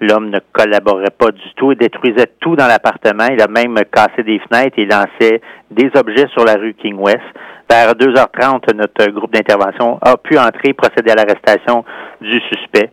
L'homme ne collaborait pas du tout. Il détruisait tout dans l'appartement. Il a même cassé des fenêtres et lançait des objets sur la rue King West. Vers 2h30, notre groupe d'intervention a pu entrer et procéder à l'arrestation du suspect.